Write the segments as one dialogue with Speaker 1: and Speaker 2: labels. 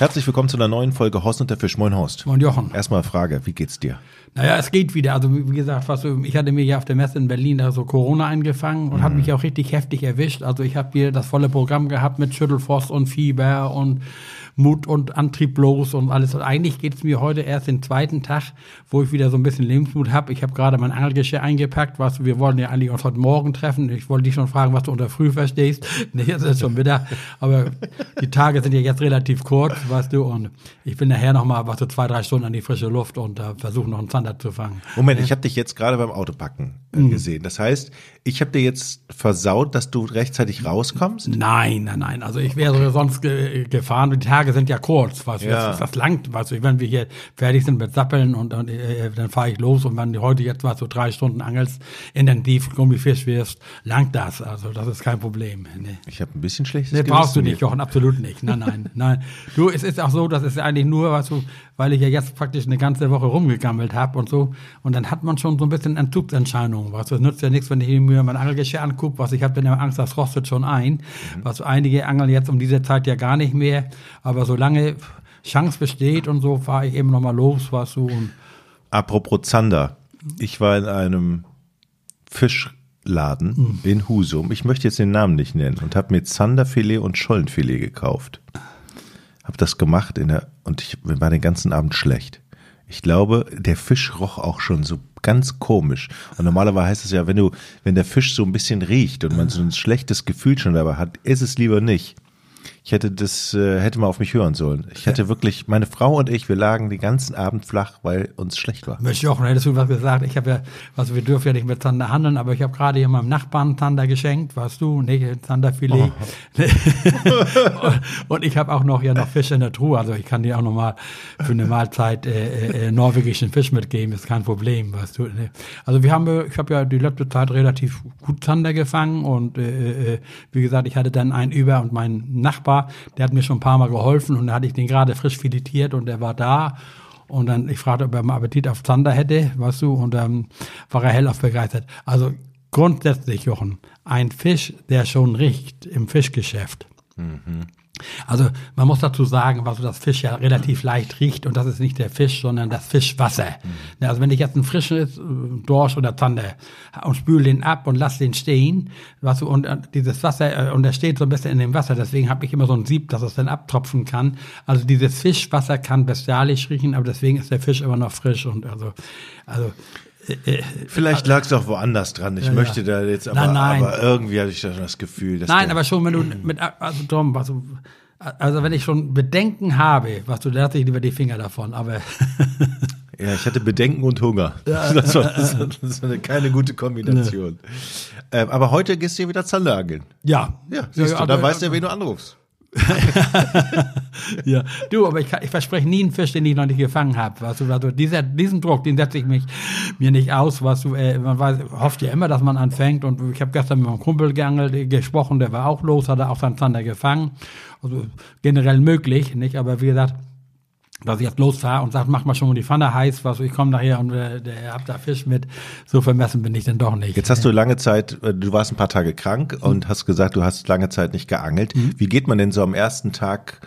Speaker 1: Herzlich willkommen zu einer neuen Folge Horst und der Fisch. Moin Horst.
Speaker 2: Moin Jochen.
Speaker 1: Erstmal Frage, wie geht's dir?
Speaker 2: Naja, es geht wieder. Also wie gesagt, was ich hatte mir ja auf der Messe in Berlin da so Corona eingefangen und mhm. hat mich auch richtig heftig erwischt. Also ich habe hier das volle Programm gehabt mit Schüttelfrost und Fieber und Mut und Antrieb los und alles. Und eigentlich geht es mir heute erst den zweiten Tag, wo ich wieder so ein bisschen Lebensmut habe. Ich habe gerade mein Angelgeschirr eingepackt. Was, wir wollen ja eigentlich uns heute Morgen treffen. Ich wollte dich schon fragen, was du unter früh verstehst. Nee, jetzt ist schon wieder. Aber die Tage sind ja jetzt relativ kurz, weißt du. Und ich bin nachher noch mal was so zwei, drei Stunden an die frische Luft und äh, versuche noch einen Zander zu fangen.
Speaker 1: Moment, ich habe dich jetzt gerade beim Autopacken äh, mhm. gesehen. Das heißt, ich habe dir jetzt versaut, dass du rechtzeitig rauskommst?
Speaker 2: Nein, nein, nein. Also ich wäre sonst ge gefahren. Die Tage Tage sind ja kurz, was ja. jetzt das langt, was wenn wir hier fertig sind mit Sappeln und, und äh, dann fahre ich los und wenn du heute jetzt mal so drei Stunden angelst, intensiv Gummifisch wirst, langt das. Also das ist kein Problem.
Speaker 1: Nee. Ich habe ein bisschen schlechtes
Speaker 2: Nee, brauchst du nicht, Jochen, absolut nicht. Nein, nein, nein. Du, es ist auch so, das ist eigentlich nur, was du, weil ich ja jetzt praktisch eine ganze Woche rumgegammelt habe und so. Und dann hat man schon so ein bisschen Entzugserscheinungen. Was das nützt ja nichts, wenn ich mir mein Angelgeschirr angucke, was ich habe dann immer Angst, das rostet schon ein. Mhm. Was einige angeln jetzt um diese Zeit ja gar nicht mehr. Aber solange Chance besteht und so, fahre ich eben nochmal los, was so. Und
Speaker 1: Apropos Zander. Ich war in einem Fischladen mhm. in Husum. Ich möchte jetzt den Namen nicht nennen und habe mir Zanderfilet und Schollenfilet gekauft. Habe das gemacht in der und ich war den ganzen Abend schlecht. Ich glaube, der Fisch roch auch schon so ganz komisch. Und normalerweise heißt es ja, wenn du, wenn der Fisch so ein bisschen riecht und man so ein schlechtes Gefühl schon dabei hat, ist es lieber nicht. Ich hätte das, äh, hätte mal auf mich hören sollen. Ich hatte wirklich, meine Frau und ich, wir lagen den ganzen Abend flach, weil uns schlecht war.
Speaker 2: Mensch Jochen, hättest du was gesagt? Ich habe ja, also wir dürfen ja nicht mit Zander handeln, aber ich habe gerade hier meinem Nachbarn Zander geschenkt, warst du, nicht Zanderfilet. Oh. und ich habe auch noch ja noch Fisch in der Truhe, also ich kann dir auch noch mal für eine Mahlzeit äh, äh, äh norwegischen Fisch mitgeben, ist kein Problem, weißt du. Ne? Also wir haben, ich habe ja die letzte Zeit relativ gut Zander gefangen und äh, äh, wie gesagt, ich hatte dann einen über und mein Nachbar Nachbar, der hat mir schon ein paar Mal geholfen und da hatte ich den gerade frisch filetiert und der war da. Und dann, ich fragte, ob er mal Appetit auf Zander hätte, weißt du, und dann war er hellauf begeistert. Also grundsätzlich, Jochen, ein Fisch, der schon riecht im Fischgeschäft, mhm. Also man muss dazu sagen, was das Fisch ja relativ leicht riecht und das ist nicht der Fisch, sondern das Fischwasser. Mhm. Also wenn ich jetzt einen frischen äh, Dorsch oder Zander und spüle den ab und lasse den stehen, was und äh, dieses Wasser äh, und der steht so ein bisschen in dem Wasser, deswegen habe ich immer so ein Sieb, dass es dann abtropfen kann. Also dieses Fischwasser kann bestialisch riechen, aber deswegen ist der Fisch immer noch frisch und also also
Speaker 1: Vielleicht lag es auch woanders dran. Ich ja, möchte da jetzt aber, nein, nein. aber irgendwie hatte ich das Gefühl,
Speaker 2: dass Nein, aber schon wenn du mit also Tom, du, also wenn ich schon Bedenken habe, was du, da lasse ich lieber die Finger davon, aber
Speaker 1: Ja, ich hatte Bedenken und Hunger. Das war, das war keine gute Kombination. Nee. Ähm, aber heute gehst du wieder Zander angeln.
Speaker 2: Ja.
Speaker 1: Ja, siehst ja, du, dann weißt du ja, wen du anrufst.
Speaker 2: ja, du, aber ich, ich, verspreche nie einen Fisch, den ich noch nicht gefangen habe. Weißt du, also dieser, diesen Druck, den setze ich mich mir nicht aus. Was du, äh, man weiß, hofft ja immer, dass man anfängt. Und ich habe gestern mit meinem Kumpel geangelt, äh, gesprochen, der war auch los, hat er auch seinen Zander gefangen. Also generell möglich, nicht? Aber wie gesagt, dass ich jetzt losfahre und sage, mach mal schon mal die Pfanne heiß, was ich komme nachher und äh, der habt da Fisch mit. So vermessen bin ich denn doch nicht.
Speaker 1: Jetzt hast du lange Zeit, äh, du warst ein paar Tage krank mhm. und hast gesagt, du hast lange Zeit nicht geangelt. Mhm. Wie geht man denn so am ersten Tag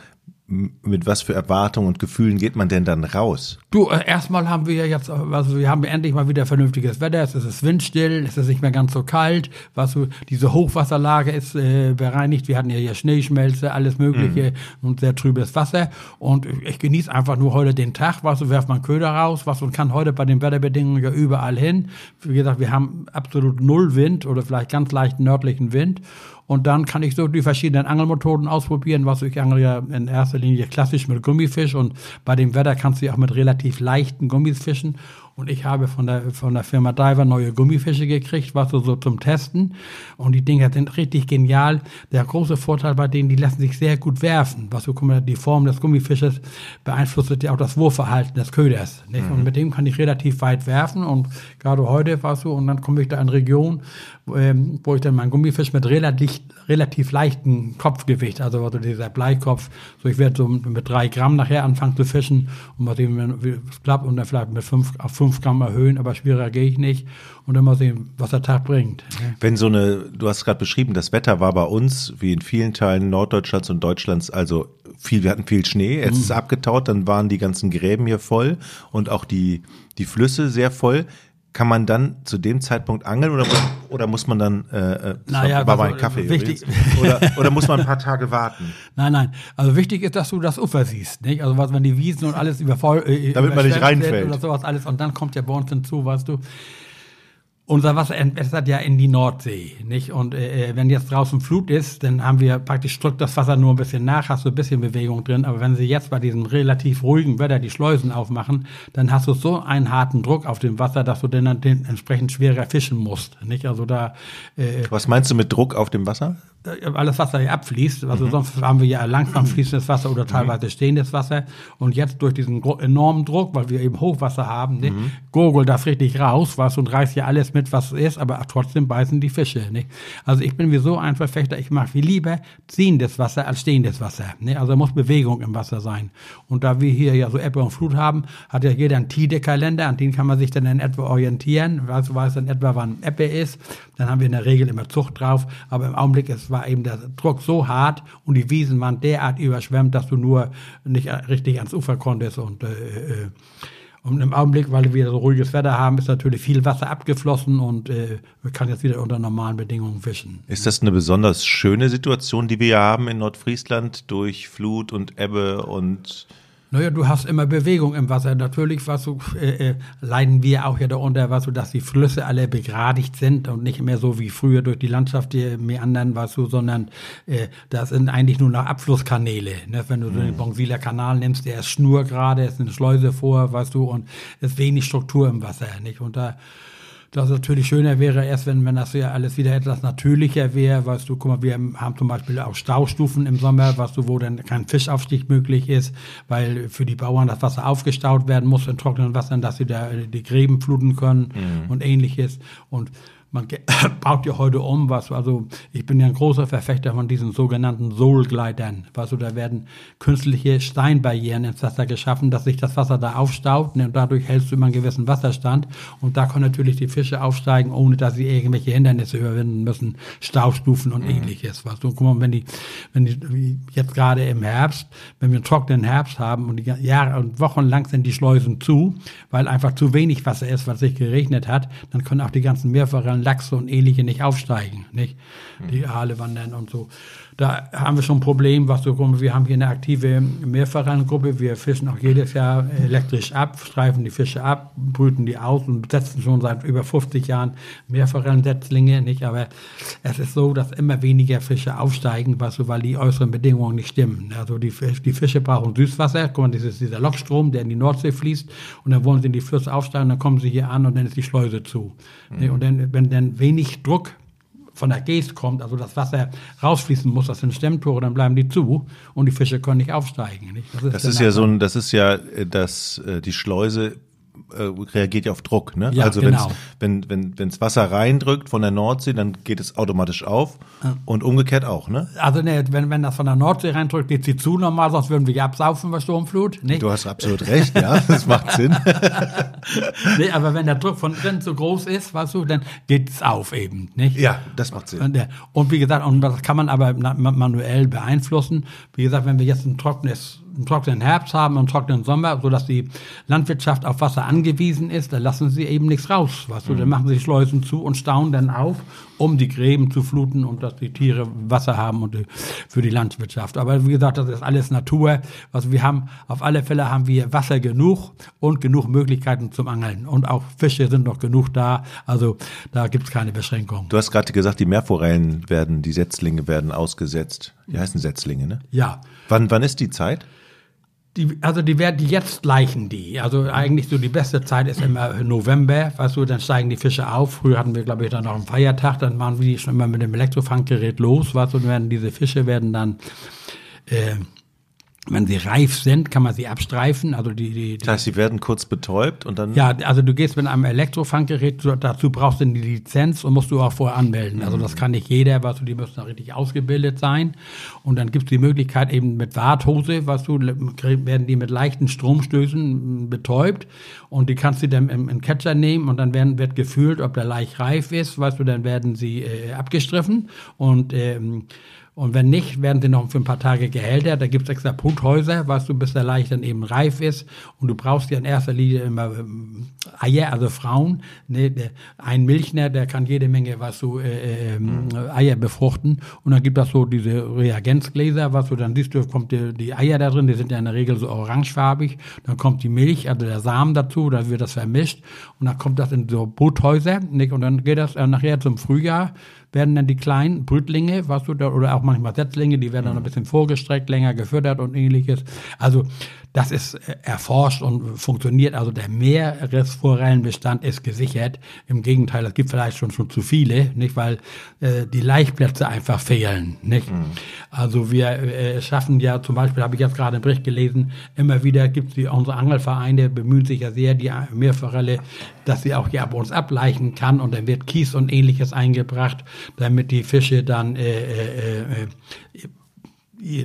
Speaker 1: mit was für Erwartungen und Gefühlen geht man denn dann raus?
Speaker 2: Du, äh, erstmal haben wir jetzt, also wir haben endlich mal wieder vernünftiges Wetter, es ist windstill, es ist nicht mehr ganz so kalt, was so, diese Hochwasserlage ist äh, bereinigt, wir hatten ja hier Schneeschmelze, alles mögliche mhm. und sehr trübes Wasser. Und ich genieße einfach nur heute den Tag, was so werft man Köder raus, was und kann heute bei den Wetterbedingungen ja überall hin. Wie gesagt, wir haben absolut null Wind oder vielleicht ganz leichten nördlichen Wind und dann kann ich so die verschiedenen Angelmethoden ausprobieren, was ich angel ja in erster Linie klassisch mit Gummifisch und bei dem Wetter kannst du ja auch mit relativ leichten Gummis fischen. Und ich habe von der, von der Firma Diver neue Gummifische gekriegt, was so, so zum Testen. Und die Dinger sind richtig genial. Der große Vorteil bei denen, die lassen sich sehr gut werfen. Was so, die Form des Gummifisches beeinflusst ja auch das Wurfverhalten des Köders. Mhm. Und mit dem kann ich relativ weit werfen. Und gerade heute war es so, und dann komme ich da in Region, ähm, wo ich dann meinen Gummifisch mit relativ, relativ leichten Kopfgewicht, also, also dieser Bleikopf, so ich werde so mit drei Gramm nachher anfangen zu fischen und mal sehen, wie es klappt und dann vielleicht mit fünf auf fünf Gramm erhöhen, aber schwieriger gehe ich nicht. Und dann mal sehen, was der Tag bringt.
Speaker 1: Wenn so eine, du hast gerade beschrieben, das Wetter war bei uns, wie in vielen Teilen Norddeutschlands und Deutschlands, also viel, wir hatten viel Schnee, jetzt ist es abgetaut, dann waren die ganzen Gräben hier voll und auch die, die Flüsse sehr voll. Kann man dann zu dem Zeitpunkt angeln oder, oder muss man dann, äh, äh,
Speaker 2: Naja,
Speaker 1: war, war mein Kaffee
Speaker 2: wichtig-
Speaker 1: oder, oder muss man ein paar Tage warten?
Speaker 2: Nein, nein. Also wichtig ist, dass du das Ufer siehst, nicht? Also was, wenn die Wiesen und alles übervoll, äh,
Speaker 1: Damit man nicht reinfällt.
Speaker 2: Oder sowas alles. Und dann kommt bei uns hinzu, weißt du, unser Wasser entwässert ja in die Nordsee, nicht? Und äh, wenn jetzt draußen Flut ist, dann haben wir praktisch drückt das Wasser nur ein bisschen nach, hast du ein bisschen Bewegung drin. Aber wenn sie jetzt bei diesem relativ ruhigen Wetter die Schleusen aufmachen, dann hast du so einen harten Druck auf dem Wasser, dass du dann den entsprechend schwerer fischen musst, nicht? Also da äh,
Speaker 1: Was meinst du mit Druck auf dem Wasser?
Speaker 2: alles Wasser hier abfließt. Also sonst haben wir ja langsam fließendes Wasser oder teilweise stehendes Wasser. Und jetzt durch diesen enormen Druck, weil wir eben Hochwasser haben, ne, gurgelt das richtig raus, was und reißt ja alles mit, was es ist, aber trotzdem beißen die Fische. Ne? Also ich bin wie so ein Verfechter, ich mag viel lieber ziehendes Wasser als stehendes Wasser. Ne? Also muss Bewegung im Wasser sein. Und da wir hier ja so Ebbe und Flut haben, hat ja jeder einen Tide-Kalender, an den kann man sich dann in etwa orientieren, weiß, weiß dann etwa, wann Ebbe ist. Dann haben wir in der Regel immer Zucht drauf, aber im Augenblick ist, war eben der Druck so hart und die Wiesen waren derart überschwemmt, dass du nur nicht richtig ans Ufer konntest und äh, äh, und im Augenblick, weil wir so ruhiges Wetter haben, ist natürlich viel Wasser abgeflossen und äh, man kann jetzt wieder unter normalen Bedingungen fischen.
Speaker 1: Ist das eine besonders schöne Situation, die wir haben in Nordfriesland durch Flut und Ebbe und
Speaker 2: Naja, du hast immer Bewegung im Wasser. Natürlich, was so, äh, äh, leiden wir auch ja darunter, was so, dass die Flüsse alle begradigt sind und nicht mehr so wie früher durch die Landschaft die meandern, was so, sondern äh, das sind eigentlich nur noch Abflusskanäle. Ne? Wenn du so den Bonsiler Kanal nimmst, der ist schnurgerade, ist eine Schleuse vor, weißt du, und ist wenig Struktur im Wasser, nicht? Und da das natürlich schöner wäre erst, wenn, wenn das ja alles wieder etwas natürlicher wäre, weißt du, guck mal, wir haben zum Beispiel auch Staustufen im Sommer, weißt du, wo dann kein Fischaufstieg möglich ist, weil für die Bauern das Wasser aufgestaut werden muss in trockenen Wassern, dass sie da die Gräben fluten können und ähnliches. Und man baut ja heute um, was also ich bin ja ein großer Verfechter von diesen sogenannten Sohlgleitern. Weißt du, da werden künstliche Steinbarrieren ins Wasser geschaffen, dass sich das Wasser da aufstaut und dadurch hältst du immer einen gewissen Wasserstand und da können natürlich die Fische aufsteigen, ohne dass sie irgendwelche Hindernisse überwinden müssen, Staustufen und ähnliches. Weißt du, guck mal, wenn die, wenn die jetzt gerade im Herbst, wenn wir einen trockenen Herbst haben und die Jahre und Wochen lang sind die Schleusen zu, weil einfach zu wenig Wasser ist, es sich geregnet hat, dann können auch die ganzen Meerforellen, Lachse und ähnliche nicht aufsteigen, nicht? Die Aale wandern und so. Da haben wir schon ein Problem, was so, mal, wir haben hier eine aktive Meerforellengruppe, wir fischen auch jedes Jahr elektrisch ab, streifen die Fische ab, brüten die aus und setzen schon seit über 50 Jahren Meerforellensetzlinge, nicht? Aber es ist so, dass immer weniger Fische aufsteigen, was so, weil die äußeren Bedingungen nicht stimmen. Also die, die Fische brauchen Süßwasser, guck mal, das ist dieser Lokstrom, der in die Nordsee fließt und dann wollen sie in die Flüsse aufsteigen, dann kommen sie hier an und dann ist die Schleuse zu. Ne? Und dann, wenn dann wenig Druck von der Geest kommt, also das Wasser rausfließen muss, das sind Stemmtore, dann bleiben die zu und die Fische können nicht aufsteigen. Nicht?
Speaker 1: Das
Speaker 2: dann
Speaker 1: ist ja so ein, das ist ja, äh, das, äh, die Schleuse äh, reagiert ja auf Druck, ne?
Speaker 2: Ja,
Speaker 1: also
Speaker 2: genau.
Speaker 1: wenn's, wenn, wenn, Wasser reindrückt von der Nordsee, dann geht es automatisch auf und umgekehrt auch, ne?
Speaker 2: Also ne, wenn, wenn das von der Nordsee reindrückt, geht sie zu normal, sonst würden wir ja absaufen bei Sturmflut. Nicht?
Speaker 1: Du hast absolut recht, ja, das macht Sinn.
Speaker 2: Nee, aber wenn der Druck von drin zu groß ist, weißt du, dann geht es auf eben. Nicht?
Speaker 1: Ja, das macht Sinn.
Speaker 2: Und, der- und wie gesagt, und das kann man aber manuell beeinflussen. Wie gesagt, wenn wir jetzt ein trockenes, einen trockenen Herbst haben und einen trockenen Sommer, sodass die Landwirtschaft auf Wasser angewiesen ist, dann lassen sie eben nichts raus. Weißt du, dann machen sie Schleusen zu und stauen dann auf, um die Gräben zu fluten und dass die Tiere Wasser haben und die, für die Landwirtschaft. Aber wie gesagt, das ist alles Natur. Also wir haben, auf alle Fälle haben wir Wasser genug und genug Möglichkeiten zum Angeln. Und auch Fische sind noch genug da. Also da gibt es keine Beschränkung.
Speaker 1: Du hast gerade gesagt, die Meerforellen werden, die Setzlinge werden ausgesetzt. Die heißen Setzlinge, ne?
Speaker 2: Ja.
Speaker 1: Wann, wann ist die Zeit?
Speaker 2: Die, also die werden die jetzt leichen die. Also eigentlich so die beste Zeit ist immer November, weißt du, dann steigen die Fische auf. Früher hatten wir, glaube ich, dann noch einen Feiertag, dann waren wir schon immer mit dem Elektrofanggerät los, weißt du, und werden diese Fische werden dann äh, wenn sie reif sind, kann man sie abstreifen. Also die, die, die
Speaker 1: Das heißt, sie werden kurz betäubt und dann.
Speaker 2: ja, also du gehst mit einem Elektrofanggerät, dazu brauchst du die Lizenz und musst du auch vorher anmelden. Also das kann nicht jeder, was du, die müssen da richtig ausgebildet sein. Und dann gibt es die Möglichkeit eben mit Warthose, was du, werden die mit leichten Stromstößen betäubt und die kannst du dann im, im Catcher nehmen und dann werden, wird gefühlt, ob der leicht reif ist, weißt du, dann werden sie äh, abgestriffen und ähm, und wenn nicht, werden sie noch für ein paar Tage Gehälter. Da gibt's extra Bruthäuser, weißt du, bis der Laich dann eben reif ist. Und du brauchst ja in erster Linie immer ähm, Eier, also Frauen. Ne, ein Milchner, der kann jede Menge, was du, äh, ähm, Eier befruchten. Und dann gibt es so diese Reagenzgläser, was du dann siehst, du kommt die, die Eier da drin, die sind ja in der Regel so orangefarbig. Dann kommt die Milch, also der Samen dazu, dann wird das vermischt. Und dann kommt das in so Bruthäuser. Nicht? Und dann geht das äh, nachher zum Frühjahr werden dann die kleinen Brütlinge, was du da, oder auch manchmal Setzlinge, die werden dann ein bisschen vorgestreckt, länger gefüttert und ähnliches. Also das ist äh, erforscht und funktioniert. Also der Meeresforellenbestand ist gesichert. Im Gegenteil, es gibt vielleicht schon schon zu viele, nicht, weil äh, die Laichplätze einfach fehlen, nicht. Also wir äh, schaffen ja zum Beispiel, habe ich jetzt gerade einen Bericht gelesen, immer wieder gibt es unsere Angelvereine bemühen sich ja sehr die Meerforelle, dass sie auch hier ab uns ableichen kann und dann wird Kies und ähnliches eingebracht, damit die Fische dann äh, äh, äh,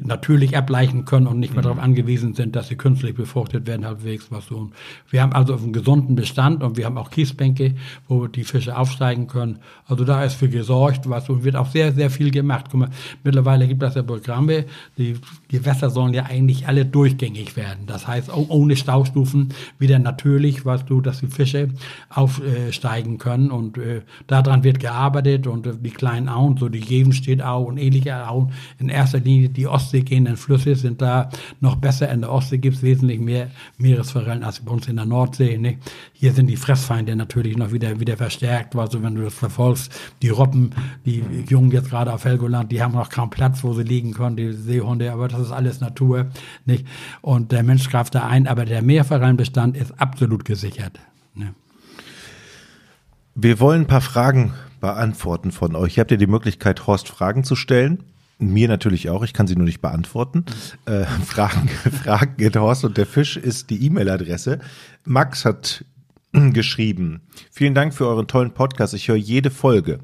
Speaker 2: natürlich ableichen können und nicht mehr darauf angewiesen sind, dass sie künstlich befruchtet werden, halbwegs was so. Wir haben also einen gesunden Bestand und wir haben auch Kiesbänke, wo die Fische aufsteigen können. Also da ist für gesorgt, was und wird auch sehr, sehr viel gemacht. Guck mal, mittlerweile gibt es ja Programme, die Gewässer sollen ja eigentlich alle durchgängig werden. Das heißt, oh- ohne Staustufen wieder natürlich, was du, dass die Fische aufsteigen können und äh, daran wird gearbeitet und äh, die kleinen Auen, so die Jevenstedtau und ähnliche Auen, in erster Linie die Ostsee gehenden Flüsse sind da noch besser. In der Ostsee gibt es wesentlich mehr Meeresforellen als bei uns in der Nordsee. Ne? Hier sind die Fressfeinde natürlich noch wieder, wieder verstärkt. Also wenn du das verfolgst, die Robben, die Jungen jetzt gerade auf Helgoland, die haben noch kaum Platz, wo sie liegen können, die Seehunde, aber das ist alles Natur. Nicht? Und der Mensch greift da ein, aber der Meerforellenbestand ist absolut gesichert. Ne?
Speaker 1: Wir wollen ein paar Fragen beantworten von euch. Ihr habt ja die Möglichkeit, Horst Fragen zu stellen. Mir natürlich auch, ich kann sie nur nicht beantworten. Äh, Fragen, Fragen at Horst und der Fisch ist die E-Mail-Adresse. Max hat geschrieben, vielen Dank für euren tollen Podcast. Ich höre jede Folge.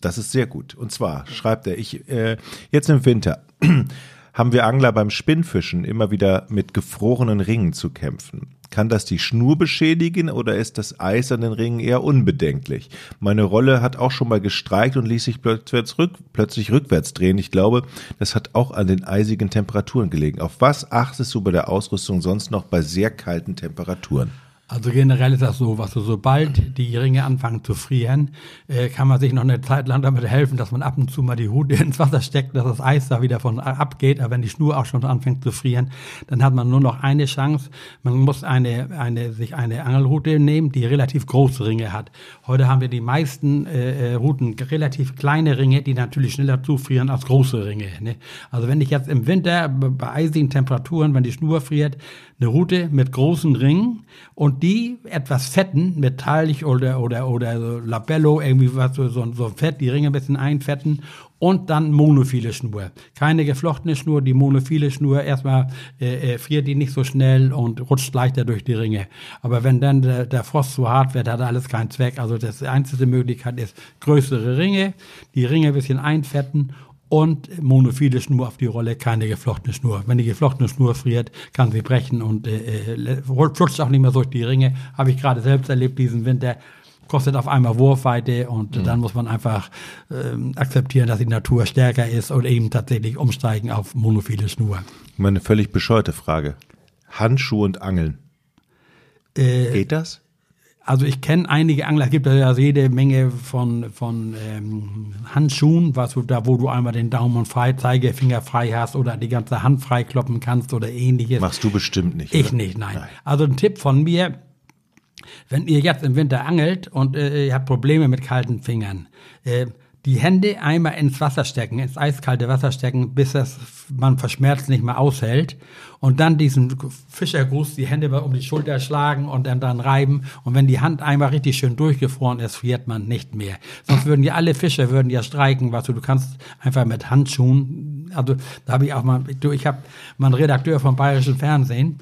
Speaker 1: Das ist sehr gut. Und zwar schreibt er, ich äh, jetzt im Winter haben wir Angler beim Spinnfischen immer wieder mit gefrorenen Ringen zu kämpfen. Kann das die Schnur beschädigen oder ist das Eis an den Ringen eher unbedenklich? Meine Rolle hat auch schon mal gestreikt und ließ sich plötzlich, rück, plötzlich rückwärts drehen. Ich glaube, das hat auch an den eisigen Temperaturen gelegen. Auf was achtest du bei der Ausrüstung sonst noch bei sehr kalten Temperaturen?
Speaker 2: Also generell ist das so, was du, sobald die Ringe anfangen zu frieren, äh, kann man sich noch eine Zeit lang damit helfen, dass man ab und zu mal die Hute ins Wasser steckt, dass das Eis da wieder von abgeht. Aber wenn die Schnur auch schon anfängt zu frieren, dann hat man nur noch eine Chance. Man muss eine, eine, sich eine Angelrute nehmen, die relativ große Ringe hat. Heute haben wir die meisten äh, äh, Routen relativ kleine Ringe, die natürlich schneller zufrieren als große Ringe. Ne? Also wenn ich jetzt im Winter bei eisigen Temperaturen, wenn die Schnur friert, eine Route mit großen Ringen und die etwas fetten, metallig oder, oder, oder so Labello, irgendwie was so, so, so fett, die Ringe ein bisschen einfetten und dann monophile Schnur. Keine geflochtene Schnur, die monophile Schnur, erstmal äh, äh, friert die nicht so schnell und rutscht leichter durch die Ringe. Aber wenn dann der, der Frost zu hart wird, hat alles keinen Zweck. Also das einzige Möglichkeit ist größere Ringe, die Ringe ein bisschen einfetten und monophile Schnur auf die Rolle, keine geflochtene Schnur. Wenn die geflochtene Schnur friert, kann sie brechen und äh, äh, flutscht auch nicht mehr durch die Ringe. Habe ich gerade selbst erlebt diesen Winter. Kostet auf einmal Wurfweite und
Speaker 1: Mhm.
Speaker 2: dann muss man einfach ähm, akzeptieren, dass die Natur stärker ist und eben tatsächlich umsteigen auf monophile Schnur.
Speaker 1: Meine völlig bescheuerte Frage. Handschuhe und Angeln.
Speaker 2: Äh,
Speaker 1: Geht das?
Speaker 2: Also ich kenne einige Angler, es gibt ja jede Menge von, von ähm, Handschuhen, was du da, wo du einmal den Daumen frei, Zeigefinger frei hast oder die ganze Hand frei kloppen kannst oder ähnliches.
Speaker 1: Machst du bestimmt nicht.
Speaker 2: Ich
Speaker 1: oder?
Speaker 2: nicht, nein. Also ein Tipp von mir, wenn ihr jetzt im Winter angelt und äh, ihr habt Probleme mit kalten Fingern, äh, die Hände einmal ins Wasser stecken, ins eiskalte Wasser stecken, bis das man verschmerzt nicht mehr aushält. Und dann diesen Fischergruß, die Hände um die Schulter schlagen und dann, dann reiben. Und wenn die Hand einmal richtig schön durchgefroren ist, friert man nicht mehr. Sonst würden ja alle Fischer würden ja streiken, was du, du kannst einfach mit Handschuhen, also da habe ich auch mal, du, ich habe mal einen Redakteur vom Bayerischen Fernsehen,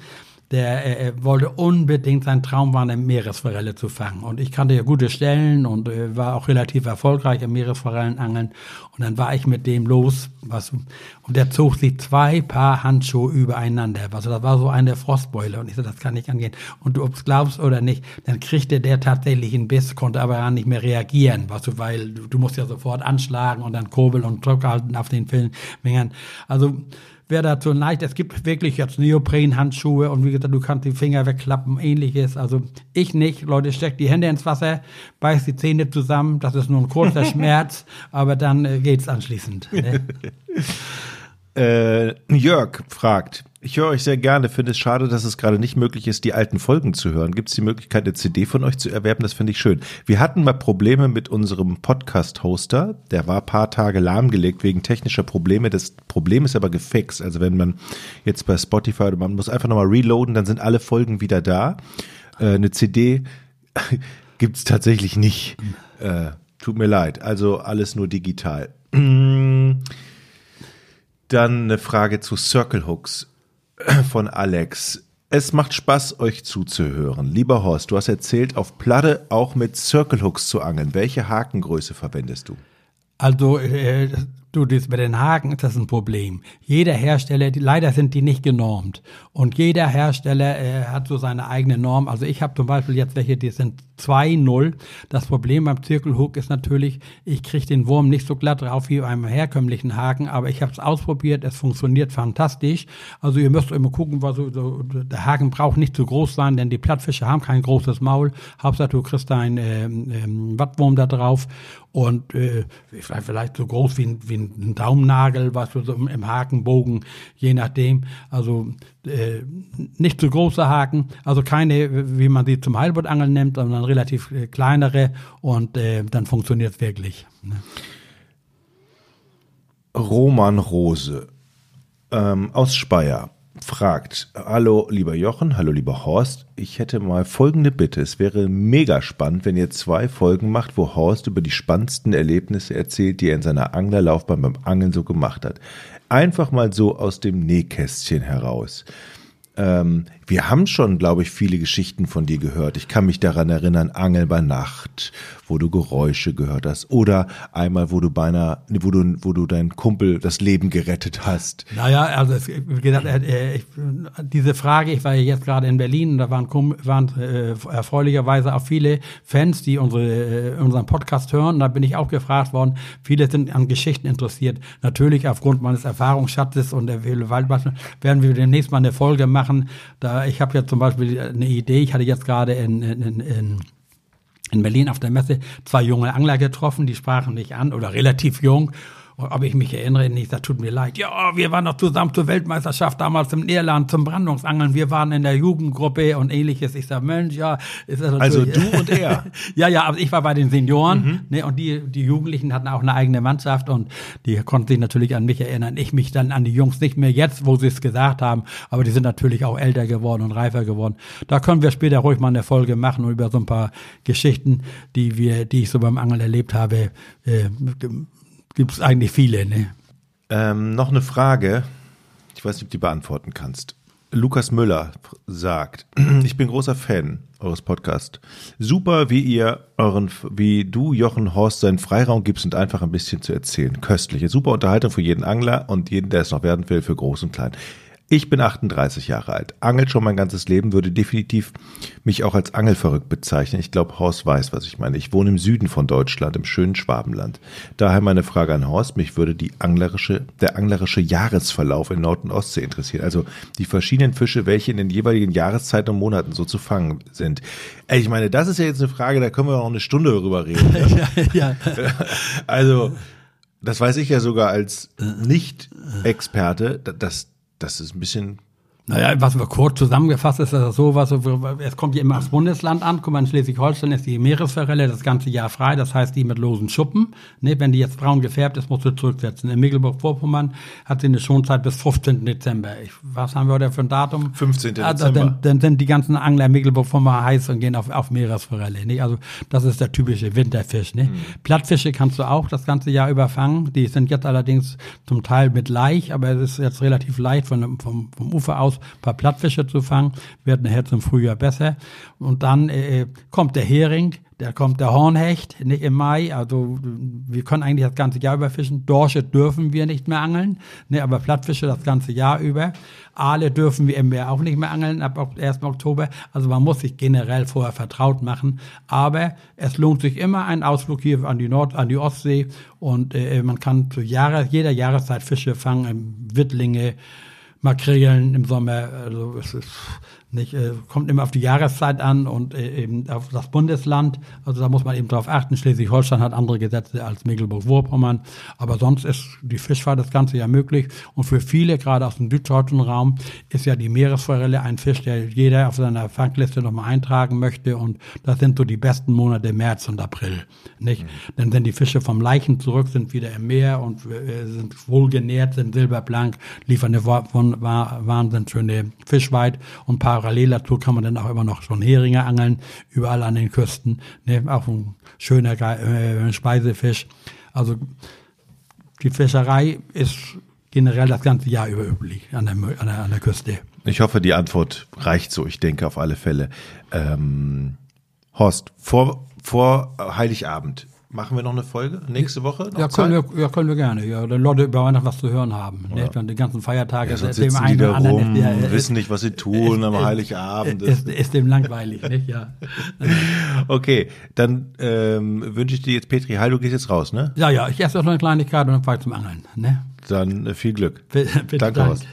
Speaker 2: der äh, wollte unbedingt, sein Traum war, eine Meeresforelle zu fangen. Und ich kannte ja gute Stellen und äh, war auch relativ erfolgreich im Meeresforellenangeln. Und dann war ich mit dem los, was, und der zog sich zwei Paar Handschuhe übereinander. Also das war so eine Frostbeule. Und ich so, das kann nicht angehen. Und du, ob es glaubst oder nicht, dann kriegte der tatsächlich einen Biss, konnte aber gar nicht mehr reagieren, du, weil du, du musst ja sofort anschlagen und dann kurbeln und Druck halten auf den Fingern. Also, wer dazu neigt. Es gibt wirklich jetzt Neopren-Handschuhe und wie gesagt, du kannst die Finger wegklappen, ähnliches. Also ich nicht. Leute, steckt die Hände ins Wasser, beißt die Zähne zusammen. Das ist nur ein kurzer Schmerz, aber dann äh, geht's anschließend. Ne?
Speaker 1: Äh, Jörg fragt, ich höre euch sehr gerne, finde es schade, dass es gerade nicht möglich ist, die alten Folgen zu hören. Gibt es die Möglichkeit, eine CD von euch zu erwerben? Das finde ich schön. Wir hatten mal Probleme mit unserem Podcast-Hoster. Der war paar Tage lahmgelegt wegen technischer Probleme. Das Problem ist aber gefixt. Also wenn man jetzt bei Spotify oder man muss einfach nochmal reloaden, dann sind alle Folgen wieder da. Äh, eine CD gibt es tatsächlich nicht. Äh, tut mir leid. Also alles nur digital. Dann eine Frage zu Circle Hooks von Alex. Es macht Spaß, euch zuzuhören. Lieber Horst, du hast erzählt, auf Platte auch mit Circle Hooks zu angeln. Welche Hakengröße verwendest du?
Speaker 2: Also, äh, du, das mit den Haken ist das ein Problem. Jeder Hersteller, die, leider sind die nicht genormt. Und jeder Hersteller äh, hat so seine eigene Norm. Also ich habe zum Beispiel jetzt welche, die sind 2-0. Das Problem beim Zirkelhook ist natürlich, ich kriege den Wurm nicht so glatt drauf wie beim herkömmlichen Haken, aber ich habe es ausprobiert, es funktioniert fantastisch. Also ihr müsst immer gucken, was so, so, der Haken braucht nicht zu groß sein, denn die Plattfische haben kein großes Maul. Hauptsache du kriegst einen ähm, ähm, Wattwurm da drauf und äh, vielleicht so groß wie, wie ein Daumennagel, was so im Hakenbogen, je nachdem. Also äh, nicht zu große Haken, also keine, wie man sie zum Heilbootangeln nimmt, sondern relativ äh, kleinere und äh, dann funktioniert es wirklich. Ne?
Speaker 1: Roman Rose ähm, aus Speyer fragt, hallo lieber Jochen, hallo lieber Horst, ich hätte mal folgende Bitte. Es wäre mega spannend, wenn ihr zwei Folgen macht, wo Horst über die spannendsten Erlebnisse erzählt, die er in seiner Anglerlaufbahn beim Angeln so gemacht hat. Einfach mal so aus dem Nähkästchen heraus. Ähm, wir haben schon, glaube ich, viele Geschichten von dir gehört. Ich kann mich daran erinnern, Angel bei Nacht, wo du Geräusche gehört hast. Oder einmal, wo du beinahe, wo du, wo du deinen Kumpel das Leben gerettet hast.
Speaker 2: Naja, also es, wie gesagt, ich, diese Frage, ich war ja jetzt gerade in Berlin und da waren, waren äh, erfreulicherweise auch viele Fans, die unsere, äh, unseren Podcast hören. Da bin ich auch gefragt worden. Viele sind an Geschichten interessiert. Natürlich aufgrund meines Erfahrungsschatzes und der Waldbahn werden wir demnächst mal eine Folge machen. Da ich habe ja zum Beispiel eine Idee, ich hatte jetzt gerade in, in, in in Berlin auf der Messe zwei junge Angler getroffen, die sprachen mich an oder relativ jung ob ich mich erinnere, nicht, das tut mir leid. Ja, wir waren noch zusammen zur Weltmeisterschaft damals im Irland zum Brandungsangeln. Wir waren in der Jugendgruppe und ähnliches. Ich sag, Mensch, ja.
Speaker 1: Ist das also du und er?
Speaker 2: ja, ja, aber ich war bei den Senioren mhm. ne, und die, die Jugendlichen hatten auch eine eigene Mannschaft und die konnten sich natürlich an mich erinnern. Ich mich dann an die Jungs nicht mehr jetzt, wo sie es gesagt haben, aber die sind natürlich auch älter geworden und reifer geworden. Da können wir später ruhig mal eine Folge machen und über so ein paar Geschichten, die wir, die ich so beim Angeln erlebt habe, äh, gibt es eigentlich viele, ne?
Speaker 1: Ähm, noch eine Frage. Ich weiß nicht, ob du die beantworten kannst. Lukas Müller sagt, ich bin großer Fan eures Podcasts. Super, wie ihr euren, wie du Jochen Horst seinen Freiraum gibst und einfach ein bisschen zu erzählen. Köstliche, super Unterhaltung für jeden Angler und jeden, der es noch werden will, für groß und klein. Ich bin 38 Jahre alt, angelt schon mein ganzes Leben, würde definitiv mich auch als Angelverrückt bezeichnen. Ich glaube, Horst weiß, was ich meine. Ich wohne im Süden von Deutschland, im schönen Schwabenland. Daher meine Frage an Horst, mich würde die anglerische, der anglerische Jahresverlauf in Nord- und Ostsee interessieren. Also die verschiedenen Fische, welche in den jeweiligen Jahreszeiten und Monaten so zu fangen sind. Ich meine, das ist ja jetzt eine Frage, da können wir noch eine Stunde darüber reden. Ne? ja, ja. Also, das weiß ich ja sogar als Nicht-Experte, dass das ist ein bisschen
Speaker 2: Naja, was wir kurz zusammengefasst ist, ist das so, was, es kommt ja immer aufs Bundesland an. Guck mal, in Schleswig-Holstein ist die Meeresforelle das ganze Jahr frei, das heißt die mit losen Schuppen. Ne, wenn die jetzt braun gefärbt ist, musst du zurücksetzen. In Mecklenburg-Vorpommern hat sie eine Schonzeit bis 15. Dezember. Ich, was haben wir heute für ein Datum?
Speaker 1: 15.
Speaker 2: Ah,
Speaker 1: Dezember.
Speaker 2: Dann, dann sind die ganzen Angler in Mecklenburg-Vorpommern heiß und gehen auf, auf Meeresforelle. Ne? Also das ist der typische Winterfisch. Ne? Plattfische kannst du auch das ganze Jahr über fangen. Die sind jetzt allerdings zum Teil mit Laich, aber es ist jetzt relativ leicht von, vom, vom Ufer aus ein paar Plattfische zu fangen, wird nachher zum Frühjahr besser. Und dann äh, kommt der Hering, da kommt der Hornhecht, nicht im Mai. Also wir können eigentlich das ganze Jahr über fischen. Dorsche dürfen wir nicht mehr angeln, ne, aber Plattfische das ganze Jahr über. Aale dürfen wir im Meer auch nicht mehr angeln ab 1. Oktober. Also man muss sich generell vorher vertraut machen. Aber es lohnt sich immer ein Ausflug hier an die Nord, an die Ostsee und äh, man kann zu Jahre, jeder Jahreszeit Fische fangen, Wittlinge, Makrelen im Sommer. Also es ist nicht, äh, kommt immer auf die Jahreszeit an und äh, eben auf das Bundesland. Also da muss man eben drauf achten. Schleswig-Holstein hat andere Gesetze als Mecklenburg-Vorpommern. Aber sonst ist die Fischfahrt das ganze Jahr möglich. Und für viele, gerade aus dem süddeutschen Raum, ist ja die Meeresforelle ein Fisch, der jeder auf seiner Fangliste nochmal eintragen möchte. Und das sind so die besten Monate März und April. Nicht? Mhm. Dann sind die Fische vom Leichen zurück, sind wieder im Meer und äh, sind wohlgenährt, sind silberblank, liefern eine von Wahnsinn schöne Fischweit und paar parallel dazu kann man dann auch immer noch schon Heringe angeln, überall an den Küsten. Ne? Auch ein schöner äh, Speisefisch. Also die Fischerei ist generell das ganze Jahr über üblich an der, an der, an der Küste.
Speaker 1: Ich hoffe, die Antwort reicht so. Ich denke auf alle Fälle. Ähm, Horst, vor, vor Heiligabend Machen wir noch eine Folge nächste Woche?
Speaker 2: Ja können, wir, ja, können wir gerne. Ja, dann Leute über Weihnachten was zu hören haben. Ja. Ne? Dann die ganzen Feiertage.
Speaker 1: Ja, sonst sitzen die da rum, ist, ja, wissen nicht, was sie tun ist, am Heiligabend.
Speaker 2: Ist, ist, dem langweilig, nicht? Ja.
Speaker 1: okay, dann ähm, wünsche ich dir jetzt, Petri, Heil, du gehst jetzt raus, ne?
Speaker 2: Ja, ja, ich esse noch eine Kleinigkeit und dann fahre ich zum Angeln. Ne?
Speaker 1: Dann äh, viel Glück. Bitte,
Speaker 2: Danke, danke. Horst.